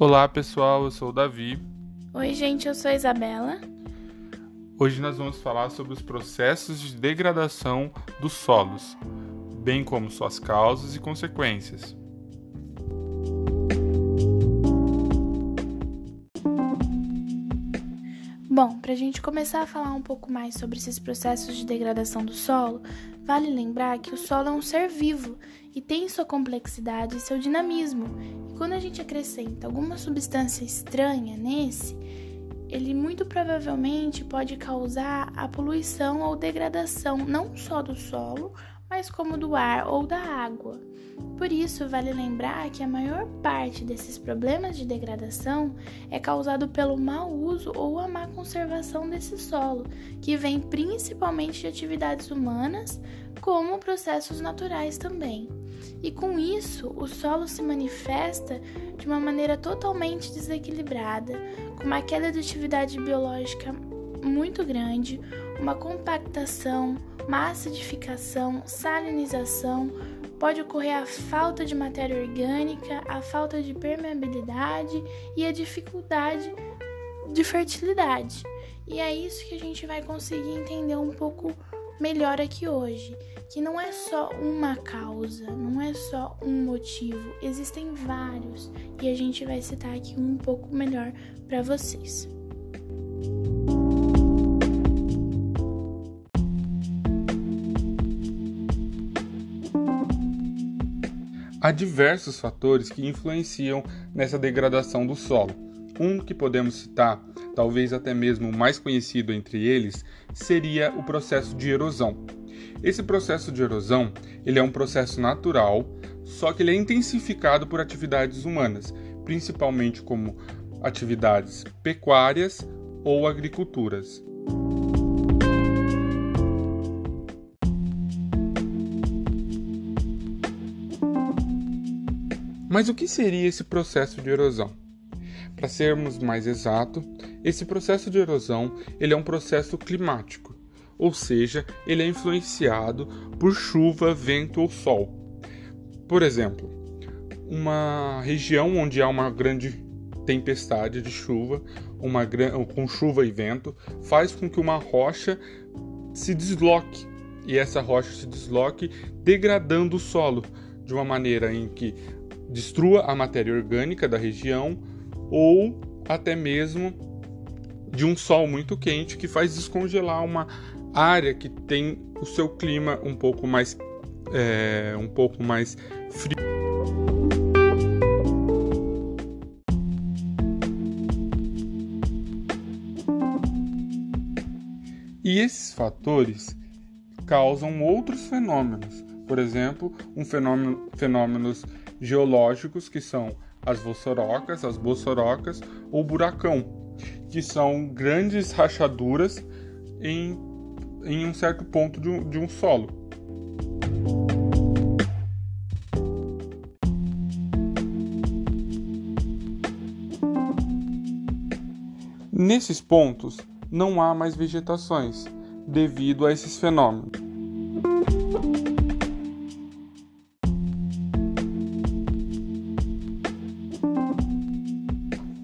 Olá pessoal, eu sou o Davi. Oi, gente, eu sou a Isabela. Hoje nós vamos falar sobre os processos de degradação dos solos, bem como suas causas e consequências. Bom, para a gente começar a falar um pouco mais sobre esses processos de degradação do solo, vale lembrar que o solo é um ser vivo e tem sua complexidade e seu dinamismo. Quando a gente acrescenta alguma substância estranha nesse, ele muito provavelmente pode causar a poluição ou degradação não só do solo, mas como do ar ou da água. Por isso, vale lembrar que a maior parte desses problemas de degradação é causado pelo mau uso ou a má conservação desse solo, que vem principalmente de atividades humanas, como processos naturais também. E com isso, o solo se manifesta de uma maneira totalmente desequilibrada, com uma queda de atividade biológica muito grande, uma compactação, uma acidificação, salinização, pode ocorrer a falta de matéria orgânica, a falta de permeabilidade e a dificuldade de fertilidade. E é isso que a gente vai conseguir entender um pouco melhor aqui hoje, que não é só uma causa, não é só um motivo, existem vários e a gente vai citar aqui um pouco melhor para vocês. Há diversos fatores que influenciam nessa degradação do solo. Um que podemos citar, talvez até mesmo o mais conhecido entre eles, seria o processo de erosão. Esse processo de erosão, ele é um processo natural, só que ele é intensificado por atividades humanas, principalmente como atividades pecuárias ou agriculturas. Mas o que seria esse processo de erosão? Para sermos mais exatos, esse processo de erosão ele é um processo climático, ou seja, ele é influenciado por chuva, vento ou sol. Por exemplo, uma região onde há uma grande tempestade de chuva, uma com chuva e vento, faz com que uma rocha se desloque e essa rocha se desloque degradando o solo de uma maneira em que destrua a matéria orgânica da região ou até mesmo de um sol muito quente que faz descongelar uma área que tem o seu clima um pouco mais é, um pouco mais frio. E esses fatores causam outros fenômenos, por exemplo, um fenômeno, fenômenos geológicos que são as vossorocas, as bossorocas ou buracão, que são grandes rachaduras em, em um certo ponto de um, de um solo. Nesses pontos não há mais vegetações devido a esses fenômenos.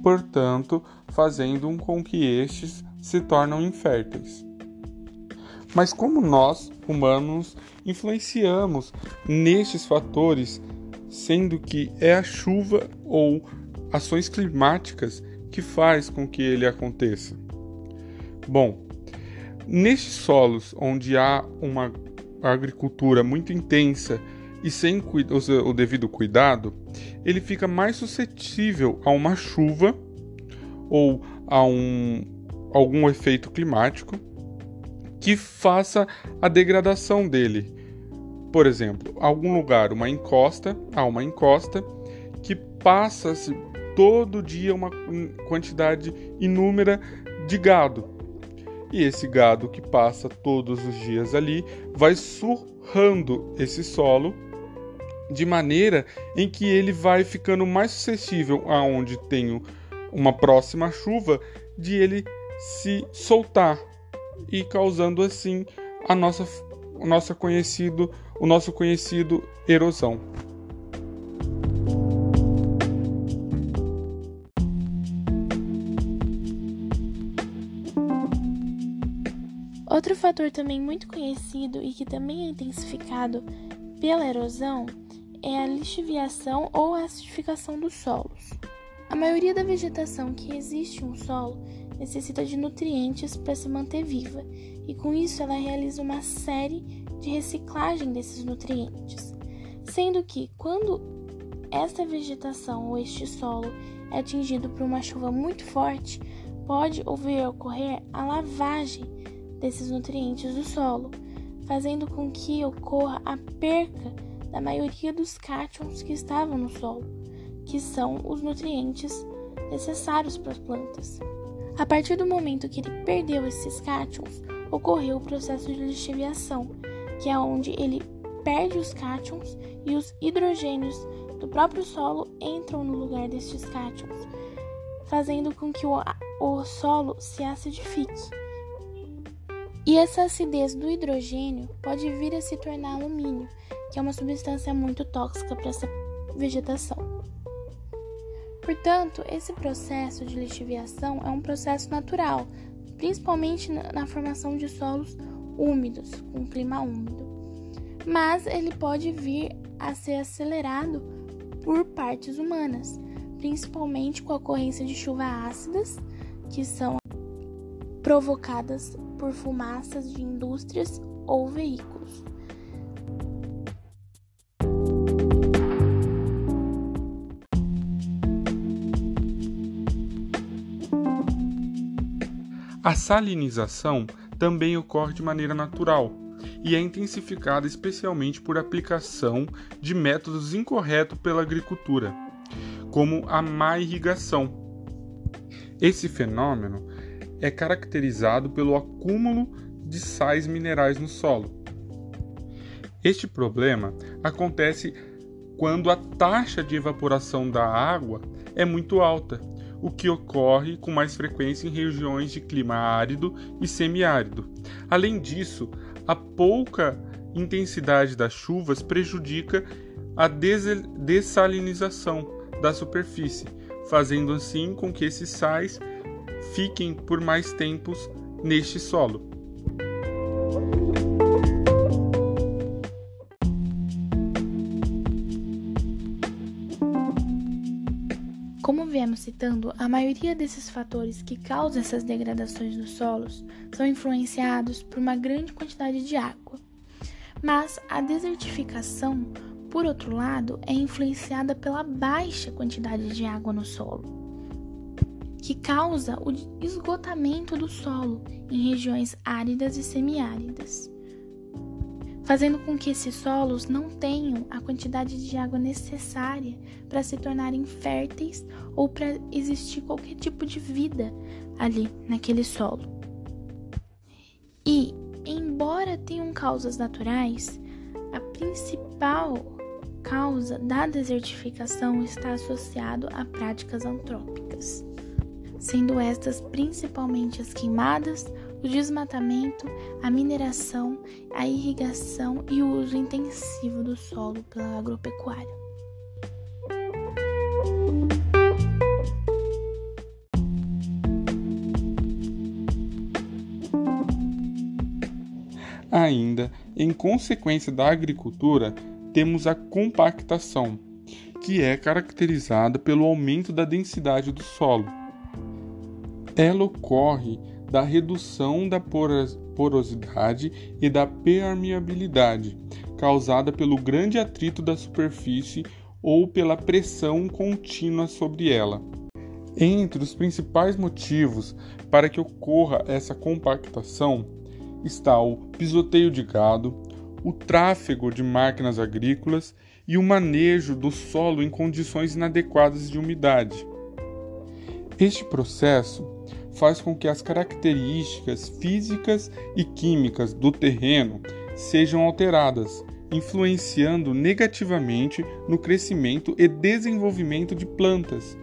Portanto, fazendo com que estes se tornam inférteis. Mas como nós, humanos, influenciamos nestes fatores, sendo que é a chuva ou ações climáticas que faz com que ele aconteça? Bom, nestes solos onde há uma agricultura muito intensa e sem o devido cuidado, ele fica mais suscetível a uma chuva ou a um, algum efeito climático que faça a degradação dele. Por exemplo, algum lugar, uma encosta, há uma encosta que passa-se todo dia uma quantidade inúmera de gado. E esse gado que passa todos os dias ali vai surrando esse solo de maneira em que ele vai ficando mais suscetível aonde tem uma próxima chuva de ele se soltar e causando assim a nossa, o nosso conhecido, o nosso conhecido erosão. Outro fator também muito conhecido e que também é intensificado pela erosão é a lixiviação ou acidificação dos solos. A maioria da vegetação que existe em um solo necessita de nutrientes para se manter viva, e com isso ela realiza uma série de reciclagem desses nutrientes. Sendo que quando esta vegetação ou este solo é atingido por uma chuva muito forte, pode ocorrer a lavagem desses nutrientes do solo, fazendo com que ocorra a perca da maioria dos cátions que estavam no solo, que são os nutrientes necessários para as plantas. A partir do momento que ele perdeu esses cátions, ocorreu o processo de lixiviação, que é onde ele perde os cátions e os hidrogênios do próprio solo entram no lugar destes cátions, fazendo com que o, o solo se acidifique. E essa acidez do hidrogênio pode vir a se tornar alumínio, que é uma substância muito tóxica para essa vegetação. Portanto, esse processo de lixiviação é um processo natural, principalmente na formação de solos úmidos, com clima úmido. Mas ele pode vir a ser acelerado por partes humanas, principalmente com a ocorrência de chuvas ácidas, que são provocadas por fumaças de indústrias ou veículos. A salinização também ocorre de maneira natural e é intensificada especialmente por aplicação de métodos incorretos pela agricultura, como a má irrigação. Esse fenômeno é caracterizado pelo acúmulo de sais minerais no solo. Este problema acontece quando a taxa de evaporação da água é muito alta, o que ocorre com mais frequência em regiões de clima árido e semiárido. Além disso, a pouca intensidade das chuvas prejudica a dessalinização da superfície, fazendo assim com que esses sais fiquem por mais tempos neste solo. Viemos citando, a maioria desses fatores que causam essas degradações dos solos são influenciados por uma grande quantidade de água. Mas a desertificação, por outro lado, é influenciada pela baixa quantidade de água no solo que causa o esgotamento do solo em regiões áridas e semiáridas, fazendo com que esses solos não tenham a quantidade de água necessária para se tornarem férteis ou para existir qualquer tipo de vida ali naquele solo. E, embora tenham causas naturais, a principal causa da desertificação está associado a práticas antrópicas sendo estas principalmente as queimadas, o desmatamento, a mineração, a irrigação e o uso intensivo do solo pela agropecuária. Ainda, em consequência da agricultura, temos a compactação, que é caracterizada pelo aumento da densidade do solo ela ocorre da redução da porosidade e da permeabilidade, causada pelo grande atrito da superfície ou pela pressão contínua sobre ela. Entre os principais motivos para que ocorra essa compactação está o pisoteio de gado, o tráfego de máquinas agrícolas e o manejo do solo em condições inadequadas de umidade. Este processo faz com que as características físicas e químicas do terreno sejam alteradas, influenciando negativamente no crescimento e desenvolvimento de plantas.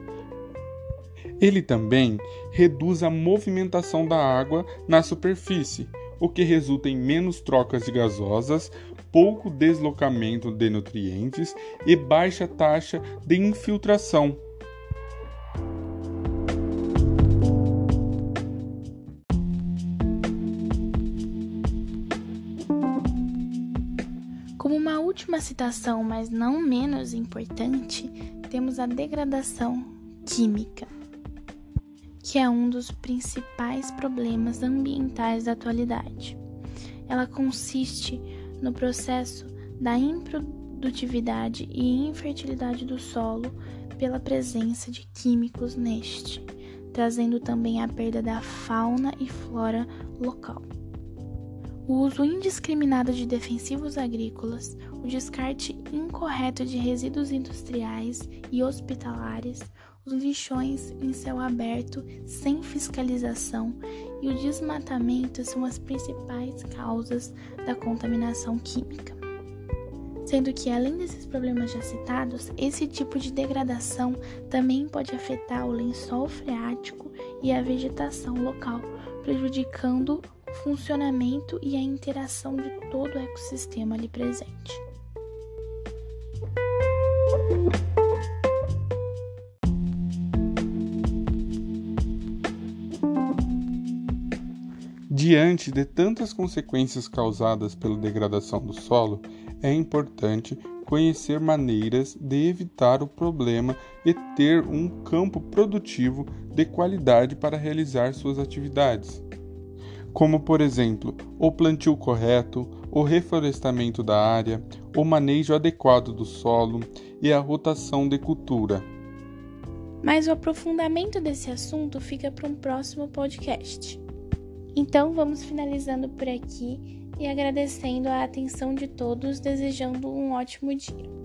Ele também reduz a movimentação da água na superfície, o que resulta em menos trocas de gasosas, pouco deslocamento de nutrientes e baixa taxa de infiltração Como uma última citação, mas não menos importante, temos a degradação química, que é um dos principais problemas ambientais da atualidade. Ela consiste no processo da improdutividade e infertilidade do solo pela presença de químicos neste, trazendo também a perda da fauna e flora local o uso indiscriminado de defensivos agrícolas, o descarte incorreto de resíduos industriais e hospitalares, os lixões em céu aberto sem fiscalização e o desmatamento são as principais causas da contaminação química. Sendo que, além desses problemas já citados, esse tipo de degradação também pode afetar o lençol freático e a vegetação local, prejudicando funcionamento e a interação de todo o ecossistema ali presente. Diante de tantas consequências causadas pela degradação do solo, é importante conhecer maneiras de evitar o problema e ter um campo produtivo de qualidade para realizar suas atividades como por exemplo o plantio correto, o reflorestamento da área, o manejo adequado do solo e a rotação de cultura. Mas o aprofundamento desse assunto fica para um próximo podcast. Então vamos finalizando por aqui e agradecendo a atenção de todos, desejando um ótimo dia.